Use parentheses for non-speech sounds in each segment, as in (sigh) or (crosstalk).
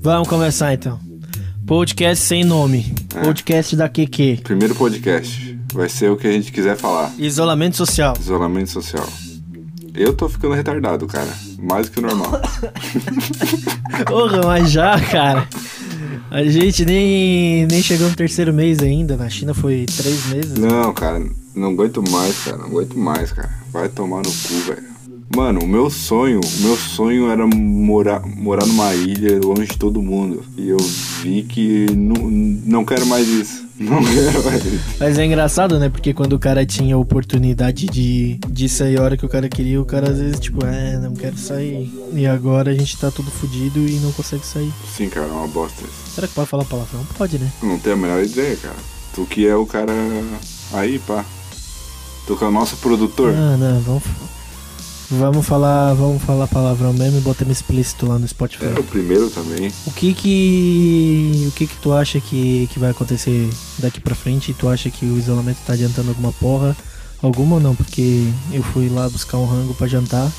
Vamos começar então. Podcast sem nome. É. Podcast da QQ. Primeiro podcast. Vai ser o que a gente quiser falar. Isolamento social. Isolamento social. Eu tô ficando retardado, cara. Mais do que o normal. (laughs) Porra, mas já, cara. A gente nem, nem chegou no terceiro mês ainda. Na China foi três meses. Não, cara. Não aguento mais, cara. Não aguento mais, cara. Vai tomar no cu, velho. Mano, o meu sonho, o meu sonho era morar, morar numa ilha longe de todo mundo. E eu vi que não, não quero mais isso. (laughs) Não quero mais isso. Mas é engraçado, né? Porque quando o cara tinha a oportunidade de, de sair a hora que o cara queria, o cara às vezes, tipo, é, não quero sair. E agora a gente tá tudo fudido e não consegue sair. Sim, cara, é uma bosta isso. Será que pode falar palavrão? Pode, né? Não tenho a menor ideia, cara. Tu que é o cara aí, pá. Tu que é o nosso produtor. Ah, não, vamos. Vamos falar, vamos falar palavrão mesmo e botando explícito lá no Spotify. É o primeiro também. O que que o que que tu acha que, que vai acontecer daqui pra frente? Tu acha que o isolamento tá adiantando alguma porra? Alguma ou não? Porque eu fui lá buscar um rango pra jantar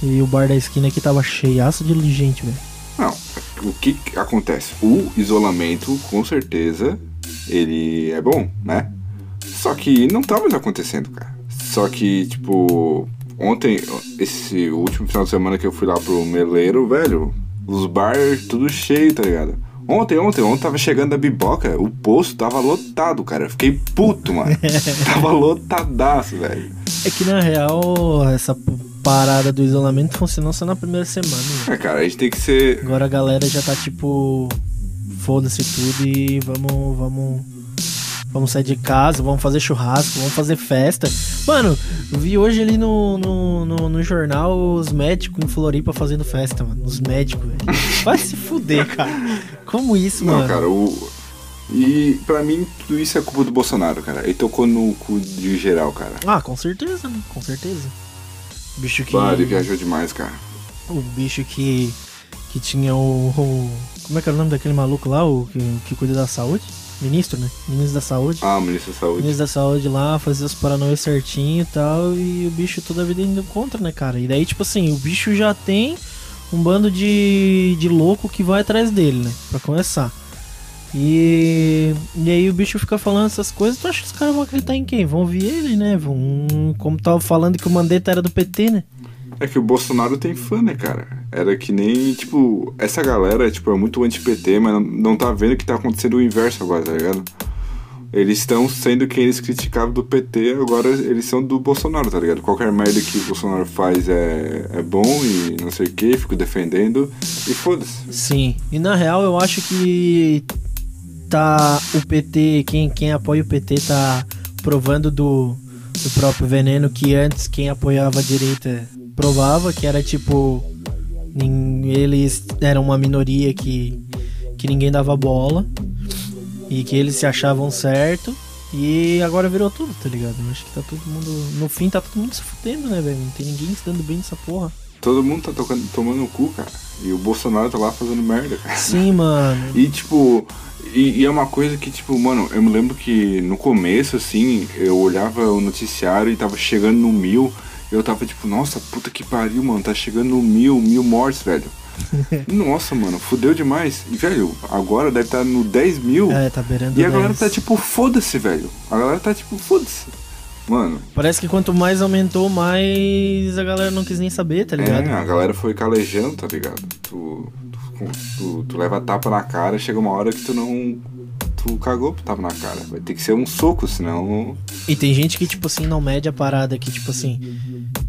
e o bar da esquina aqui tava cheiaço de gente, velho. Não, o que que acontece? O isolamento, com certeza, ele é bom, né? Só que não tá mais acontecendo, cara. Só que, tipo, ontem, esse último final de semana que eu fui lá pro Meleiro, velho, os bars tudo cheio, tá ligado? Ontem, ontem, ontem tava chegando a biboca, o posto tava lotado, cara. Eu fiquei puto, mano. (laughs) tava lotadaço, velho. É que na real essa parada do isolamento funcionou só na primeira semana. né? É, cara, a gente tem que ser. Agora a galera já tá tipo. Foda-se tudo e vamos. Vamos. Vamos sair de casa, vamos fazer churrasco, vamos fazer festa. Mano, vi hoje ali no, no, no, no jornal os médicos em Floripa fazendo festa, mano. Os médicos, velho. Vai se fuder, cara. Como isso, Não, mano? cara, o. E pra mim, tudo isso é culpa do Bolsonaro, cara. Ele tocou no cu de geral, cara. Ah, com certeza, né? Com certeza. Bicho que. Bah, ele viajou demais, cara. O bicho que. Que tinha o, o- Como é que era o nome daquele maluco lá? O que, que cuida da saúde? Ministro, né? Ministro da saúde. Ah, ministro da Saúde. Ministro da saúde lá, fazia os paranauê certinho e tal, e o bicho toda a vida indo contra, né, cara? E daí, tipo assim, o bicho já tem um bando de, de louco que vai atrás dele, né? Pra começar. E, e aí o bicho fica falando essas coisas, tu acha que os caras vão acreditar em quem? Vão ouvir ele, né? Vão. Como tava falando que o Mandetta era do PT, né? É que o Bolsonaro tem fã, né, cara? Era que nem, tipo, essa galera, tipo, é muito anti-PT, mas não, tá vendo que tá acontecendo o inverso agora, tá ligado? Eles estão sendo quem eles criticavam do PT, agora eles são do Bolsonaro, tá ligado? Qualquer merda que o Bolsonaro faz é, é bom e não sei o que, fico defendendo e foda-se. Sim. E na real eu acho que tá o PT, quem, quem apoia o PT tá provando do, do próprio veneno que antes quem apoiava a direita provava, que era tipo. Eles eram uma minoria que, que ninguém dava bola e que eles se achavam certo. E agora virou tudo, tá ligado? Eu acho que tá todo mundo. No fim tá todo mundo se fudendo, né, velho? Não tem ninguém se dando bem nessa porra. Todo mundo tá tocando, tomando o cu, cara. E o Bolsonaro tá lá fazendo merda, cara. Sim, mano. E tipo, e, e é uma coisa que, tipo, mano, eu me lembro que no começo, assim, eu olhava o noticiário e tava chegando no mil, eu tava tipo, nossa, puta que pariu, mano, tá chegando mil, mil mortes, velho. (laughs) nossa, mano, fudeu demais. E, velho, agora deve estar no 10 mil. É, tá beirando e a galera 10. tá tipo, foda-se, velho. A galera tá tipo, foda-se. Mano, Parece que quanto mais aumentou, mais a galera não quis nem saber, tá ligado? é, a galera foi calejando, tá ligado? Tu, tu, tu, tu leva tapa na cara, chega uma hora que tu não. Tu cagou pro tapa na cara. Vai ter que ser um soco, senão. E tem gente que, tipo assim, não mede a parada, que, tipo assim,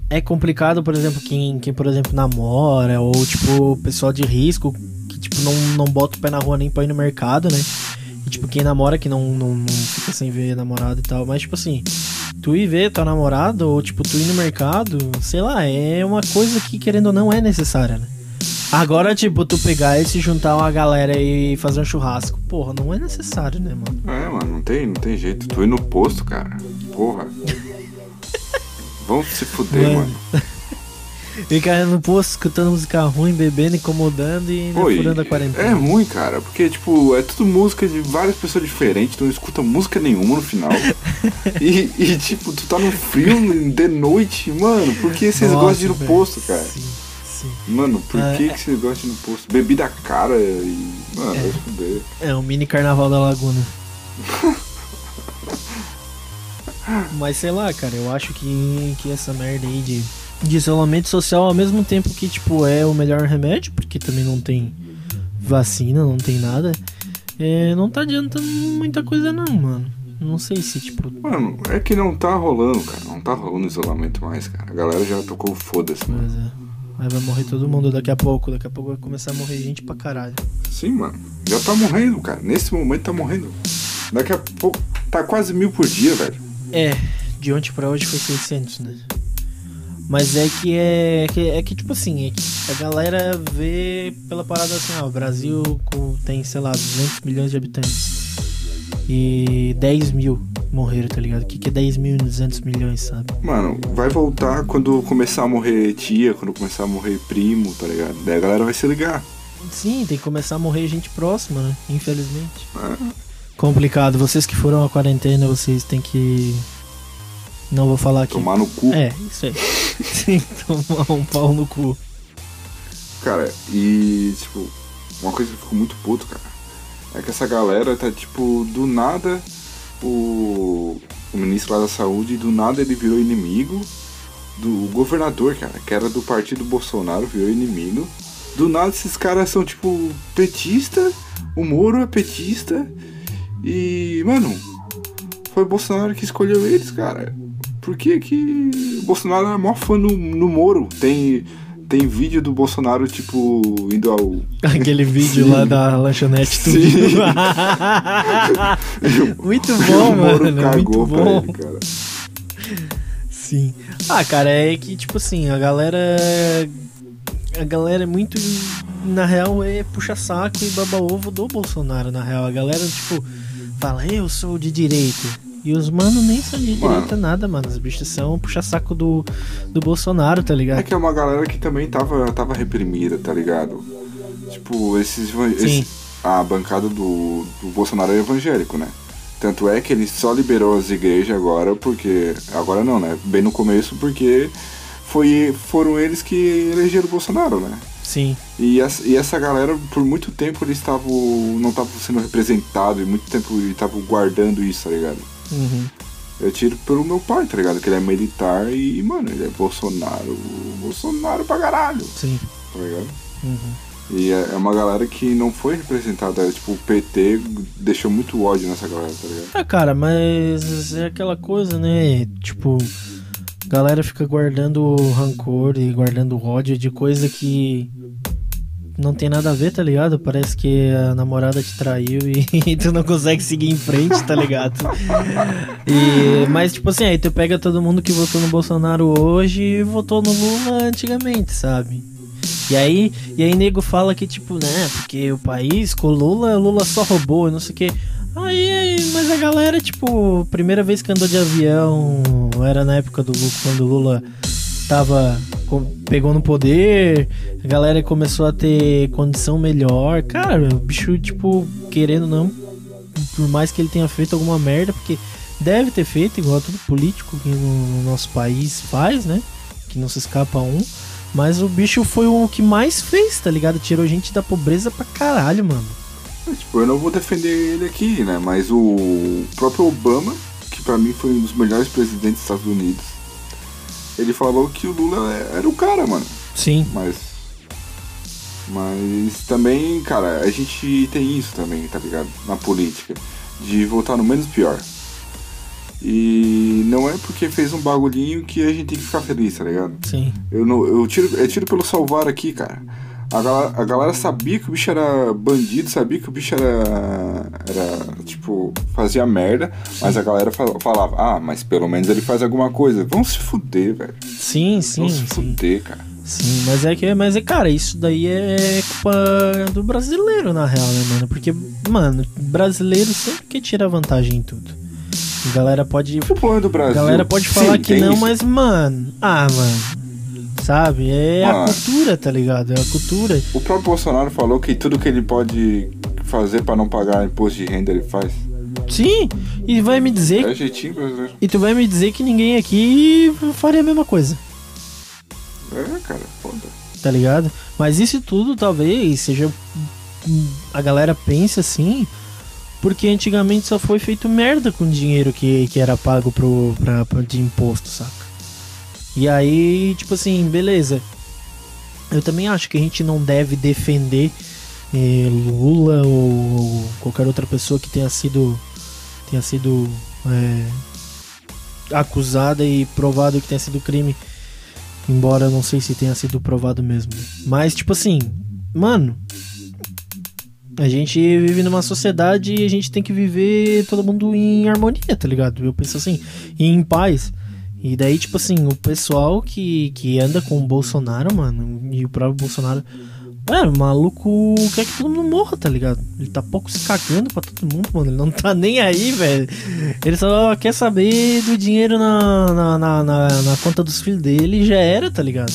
é complicado, por exemplo, quem, quem por exemplo, namora, ou, tipo, pessoal de risco, que, tipo, não, não bota o pé na rua nem pra ir no mercado, né? E, tipo, quem namora, que não, não, não fica sem ver namorado e tal, mas, tipo assim, tu ir ver tua namorada, ou, tipo, tu ir no mercado, sei lá, é uma coisa que, querendo ou não, é necessária, né? Agora, tipo, tu pegar e se juntar uma galera e fazer um churrasco, porra, não é necessário, né, mano? É, mano, não tem, não tem jeito. Tu ir no posto, cara. Porra. Vamos se fuder, Mano. mano. (laughs) Ficar no posto escutando música ruim, bebendo, incomodando e Oi, furando a é quarentena. ruim, cara, porque, tipo, é tudo música de várias pessoas diferentes, tu não escuta música nenhuma no final. (laughs) e, e, tipo, tu tá no frio de noite, mano, por que vocês Nossa, gostam de ir no posto, cara? Sim, sim. Sim. Mano, por É, que, é. que você gosta no posto? Bebida cara e. Mano, É. vai fuder. É, o mini carnaval da Laguna. (laughs) Mas sei lá, cara, eu acho que, que essa merda aí de, de isolamento social, ao mesmo tempo que, tipo, é o melhor remédio, porque também não tem vacina, não tem nada, é, não tá adiantando muita coisa não, mano. Não sei se, tipo, Mano, é que não tá rolando, cara. Não tá rolando isolamento mais, cara. A galera já tocou foda-se, mano. mas é. Aí vai morrer todo mundo daqui a pouco, daqui a pouco vai começar a morrer gente pra caralho. Sim, mano. Já tá morrendo, cara. Nesse momento tá morrendo. Daqui a pouco. Tá quase mil por dia, velho. É, de ontem pra hoje foi 600, né? Mas é que é que, é que tipo assim, é que a galera vê pela parada assim, ó, o Brasil com- tem, sei lá, 200 milhões de habitantes. E 10 mil morreram, tá ligado? O que, que é 10 mil e 200 milhões, sabe? Mano, vai voltar quando começar a morrer tia, quando começar a morrer primo, tá ligado? Daí a galera vai se ligar. Sim, tem que começar a morrer gente próxima, né? Infelizmente. É. Complicado. Vocês que foram à quarentena, vocês têm que. Não vou falar aqui. Tomar no cu. É, isso aí. (laughs) Tem que tomar um pau no cu. Cara, e tipo, uma coisa que eu fico muito puto, cara, é que essa galera tá tipo, do nada o, o ministro lá da saúde, do nada ele virou inimigo do governador, cara, que era do partido Bolsonaro, virou inimigo. Do nada esses caras são tipo petista, o Moro é petista e, mano, foi Bolsonaro que escolheu eles, cara. Por que que Bolsonaro é maior fã no, no Moro? Tem, tem vídeo do Bolsonaro, tipo, indo ao. (laughs) Aquele vídeo Sim. lá da lanchonete tudo. (laughs) Muito o bom, Moro mano. cagou Muito pra bom. ele, cara. Sim. Ah, cara, é que, tipo assim, a galera. A galera é muito. Na real, é puxa-saco e baba-ovo do Bolsonaro, na real. A galera, tipo, fala, eu sou de direita. E os mano nem são de Mano. direita nada, mano. Os bichos são puxa-saco do, do Bolsonaro, tá ligado? É que é uma galera que também tava, tava reprimida, tá ligado? Tipo, esses. esse- a bancada do, do Bolsonaro é evangélico, né? Tanto é que ele só liberou as igrejas agora porque. Agora não, né? Bem no começo, porque foi, foram eles que elegeram o Bolsonaro, né? Sim. E essa, e essa galera, por muito tempo, eles estavam. não estavam sendo representados, e muito tempo estavam guardando isso, tá ligado? Uhum. Eu tiro pelo meu pai, tá ligado? Que ele é militar e, mano, ele é Bolsonaro. Bolsonaro pra caralho, Sim. tá ligado? Uhum. E é é uma galera que não foi representada. Tipo, o PT deixou muito ódio nessa galera, tá ligado? Ah, cara, mas é aquela coisa, né? Tipo, galera fica guardando rancor e guardando ódio de coisa que não tem nada a ver, tá ligado? Parece que a namorada te traiu e (laughs) tu não consegue seguir em frente, tá ligado? E, mas, tipo assim, aí tu pega todo mundo que votou no Bolsonaro hoje e votou no Lula antigamente, sabe? E aí, e aí nego fala que, tipo, né, porque o país com o Lula, o Lula só roubou, não sei o que. Aí, mas a galera, tipo, primeira vez que andou de avião era na época do quando o Lula tava. Pegou no poder, a galera começou a ter condição melhor. Cara, o bicho, tipo, querendo não, por mais que ele tenha feito alguma merda, porque deve ter feito, igual todo político que no, no nosso país faz, né? Que não se escapa um. Mas o bicho foi o que mais fez, tá ligado? Tirou gente da pobreza pra caralho, mano. Mas, tipo, eu não vou defender ele aqui, né? Mas o próprio Obama, que pra mim foi um dos melhores presidentes dos Estados Unidos, ele falou que o Lula era o cara, mano. Sim. Mas. Mas também, cara, a gente tem isso também, tá ligado? Na política. De votar no menos pior. E não é porque fez um bagulhinho que a gente tem que ficar feliz, tá ligado? Sim. Eu, não, eu, tiro, eu tiro pelo salvar aqui, cara. A galera, a galera sabia que o bicho era bandido, sabia que o bicho era. Era. Tipo, fazia merda, mas a galera fal- falava, ah, mas pelo menos ele faz alguma coisa. Vamos se fuder, velho. Sim, sim, Vamos se sim. fuder, cara. Sim, mas é que, mas é, cara, isso daí é culpa do brasileiro, na real, né, mano? Porque, mano, brasileiro sempre quer tirar vantagem em tudo. A galera pode. O problema do A Brasil. galera pode falar sim, que não, isso. mas, mano. Ah, mano. Sabe? É a Mano. cultura, tá ligado? É a cultura. O próprio Bolsonaro falou que tudo que ele pode fazer pra não pagar imposto de renda ele faz. Sim, e vai me dizer. É jeitinho brasileiro. E tu vai me dizer que ninguém aqui faria a mesma coisa. É, cara, foda. tá ligado? Mas isso tudo talvez seja. A galera pense assim, porque antigamente só foi feito merda com dinheiro que, que era pago pro, pra, pra, de imposto, saca? E aí, tipo assim, beleza. Eu também acho que a gente não deve defender Lula ou, qualquer outra pessoa que tenha sido tenha sido é, acusada e provado que tenha sido crime. Embora eu não sei se tenha sido provado mesmo. Mas, tipo assim, mano. A gente vive numa sociedade e a gente tem que viver todo mundo em harmonia, tá ligado? Eu penso assim, em paz. E daí, tipo assim, o pessoal que, que anda com o Bolsonaro, mano, e o próprio Bolsonaro Mano, o maluco quer que todo mundo morra, tá ligado? Ele tá pouco se cagando pra todo mundo, mano. Ele não tá nem aí, velho. Ele só quer saber do dinheiro na, na, na, na, na conta dos filhos dele e já era, tá ligado?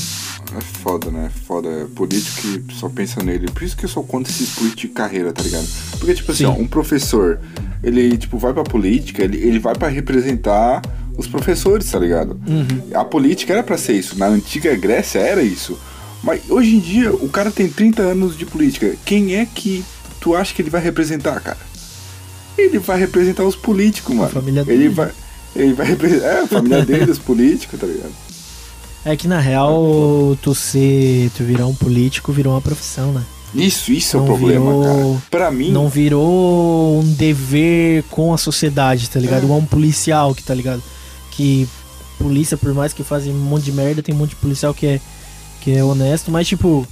É foda, né? É foda. É político que só pensa nele. Por isso que eu só conto esses políticos de carreira, tá ligado? Porque, tipo assim, ó, um professor, ele, tipo, vai pra política, ele, ele vai para representar os professores, tá ligado? Uhum. A política era para ser isso. Na antiga Grécia era isso. Mas hoje em dia, o cara tem 30 anos de política. Quem é que tu acha que ele vai representar, cara? Ele vai representar os políticos, mano. A família dele. Ele vai, ele vai representar. É, a família (laughs) dele, os políticos, tá ligado? É que na real, tu ser. tu virar um político virou uma profissão, né? Isso, isso não é o problema, virou, cara. Pra mim. Não virou um dever com a sociedade, tá ligado? É. Igual um policial que, tá ligado? Que polícia, por mais que fazem um monte de merda, tem um monte de policial que é que é honesto, mas tipo,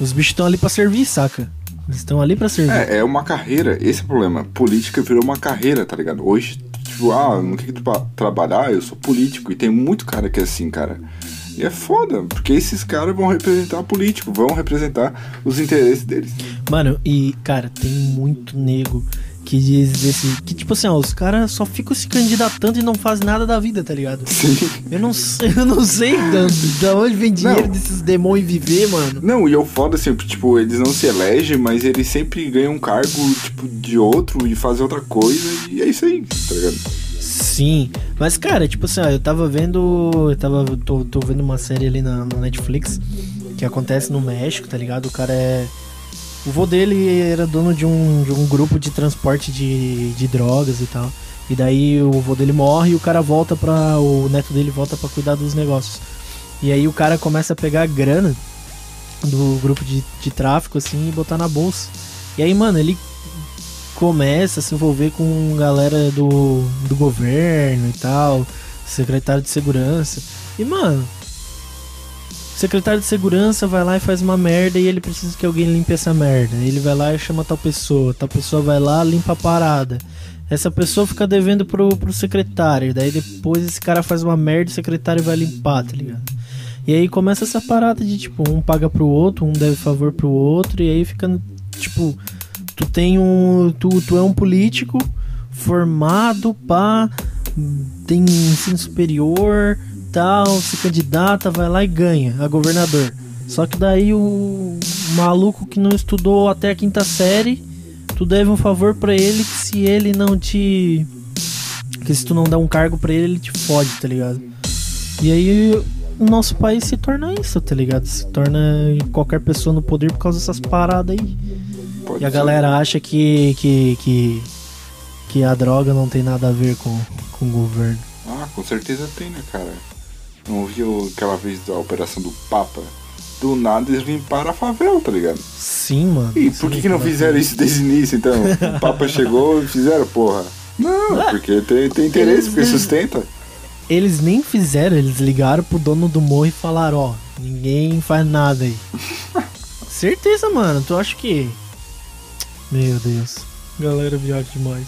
os bichos estão ali para servir, saca? Eles estão ali para servir. É, é uma carreira, esse é o problema. Política virou uma carreira, tá ligado? Hoje, tipo, ah, no que, que tu trabalhar? Eu sou político. E tem muito cara que é assim, cara. E é foda, porque esses caras vão representar político, vão representar os interesses deles. Mano, e, cara, tem muito nego que diz esse. Que tipo assim, ó, os caras só ficam se candidatando e não fazem nada da vida, tá ligado? Sim. Eu não sei, eu não sei da, da onde vem dinheiro não. desses demônios viver, mano. Não, e eu foda assim, tipo, eles não se elegem, mas eles sempre ganham um cargo, tipo, de outro e fazem outra coisa, e é isso aí, tá ligado? Sim, mas cara, tipo assim, ó, eu tava vendo. Eu tava. tô, tô vendo uma série ali na, na Netflix que acontece no México, tá ligado? O cara é o vô dele era dono de um, de um grupo de transporte de, de drogas e tal. E daí o vô dele morre e o cara volta pra. O neto dele volta para cuidar dos negócios. E aí o cara começa a pegar a grana do grupo de, de tráfico assim e botar na bolsa. E aí, mano, ele começa a se envolver com galera do, do governo e tal, secretário de segurança. E, mano, o secretário de segurança vai lá e faz uma merda e ele precisa que alguém limpe essa merda. Ele vai lá e chama tal pessoa, tal pessoa vai lá, limpa a parada. Essa pessoa fica devendo pro, pro secretário, daí depois esse cara faz uma merda e o secretário vai limpar, tá ligado? E aí começa essa parada de tipo, um paga pro outro, um deve favor pro outro, e aí fica tipo, tu tem um. Tu, tu é um político formado pá, tem ensino superior, tal, se candidata, vai lá e ganha a governador. Só que daí o maluco que não estudou até a quinta série, tu deve um favor para ele que se ele não te. Que se tu não der um cargo para ele, ele te fode, tá ligado? E aí o nosso país se torna isso, tá ligado? Se torna qualquer pessoa no poder por causa dessas paradas aí. Pode e a ser. galera acha que, que, que, que a droga não tem nada a ver com, com o governo. Ah, com certeza tem, né, cara? Não viu aquela vez da operação do Papa? Do nada eles limparam a favela, tá ligado? Sim, mano. E por que, que não fizeram isso desde o início, então? o Papa (laughs) chegou e fizeram, porra. Não, ah, porque tem, tem interesse, porque sustenta. Eles nem fizeram, eles ligaram pro dono do morro e falaram, ó, ninguém faz nada aí. (laughs) Certeza, mano. Tu acha que. Meu Deus. Galera viaja demais.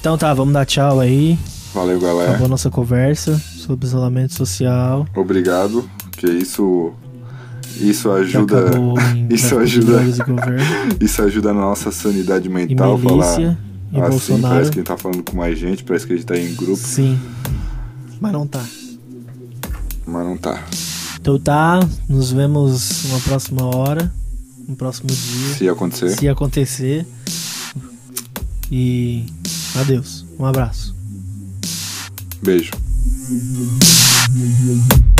Então tá, vamos dar tchau aí. Valeu, galera. Acabou a nossa conversa sobre isolamento social. Obrigado, que isso isso ajuda (laughs) isso ajuda (laughs) isso ajuda na nossa sanidade mental e milícia, falar e assim, Bolsonaro. parece que a gente tá falando com mais gente, parece que a gente tá em grupo. Sim. Mas não tá. Mas não tá. Então tá, nos vemos uma próxima hora, no próximo dia. Se acontecer. Se acontecer. E adeus. Um abraço. Beijo. Thank you.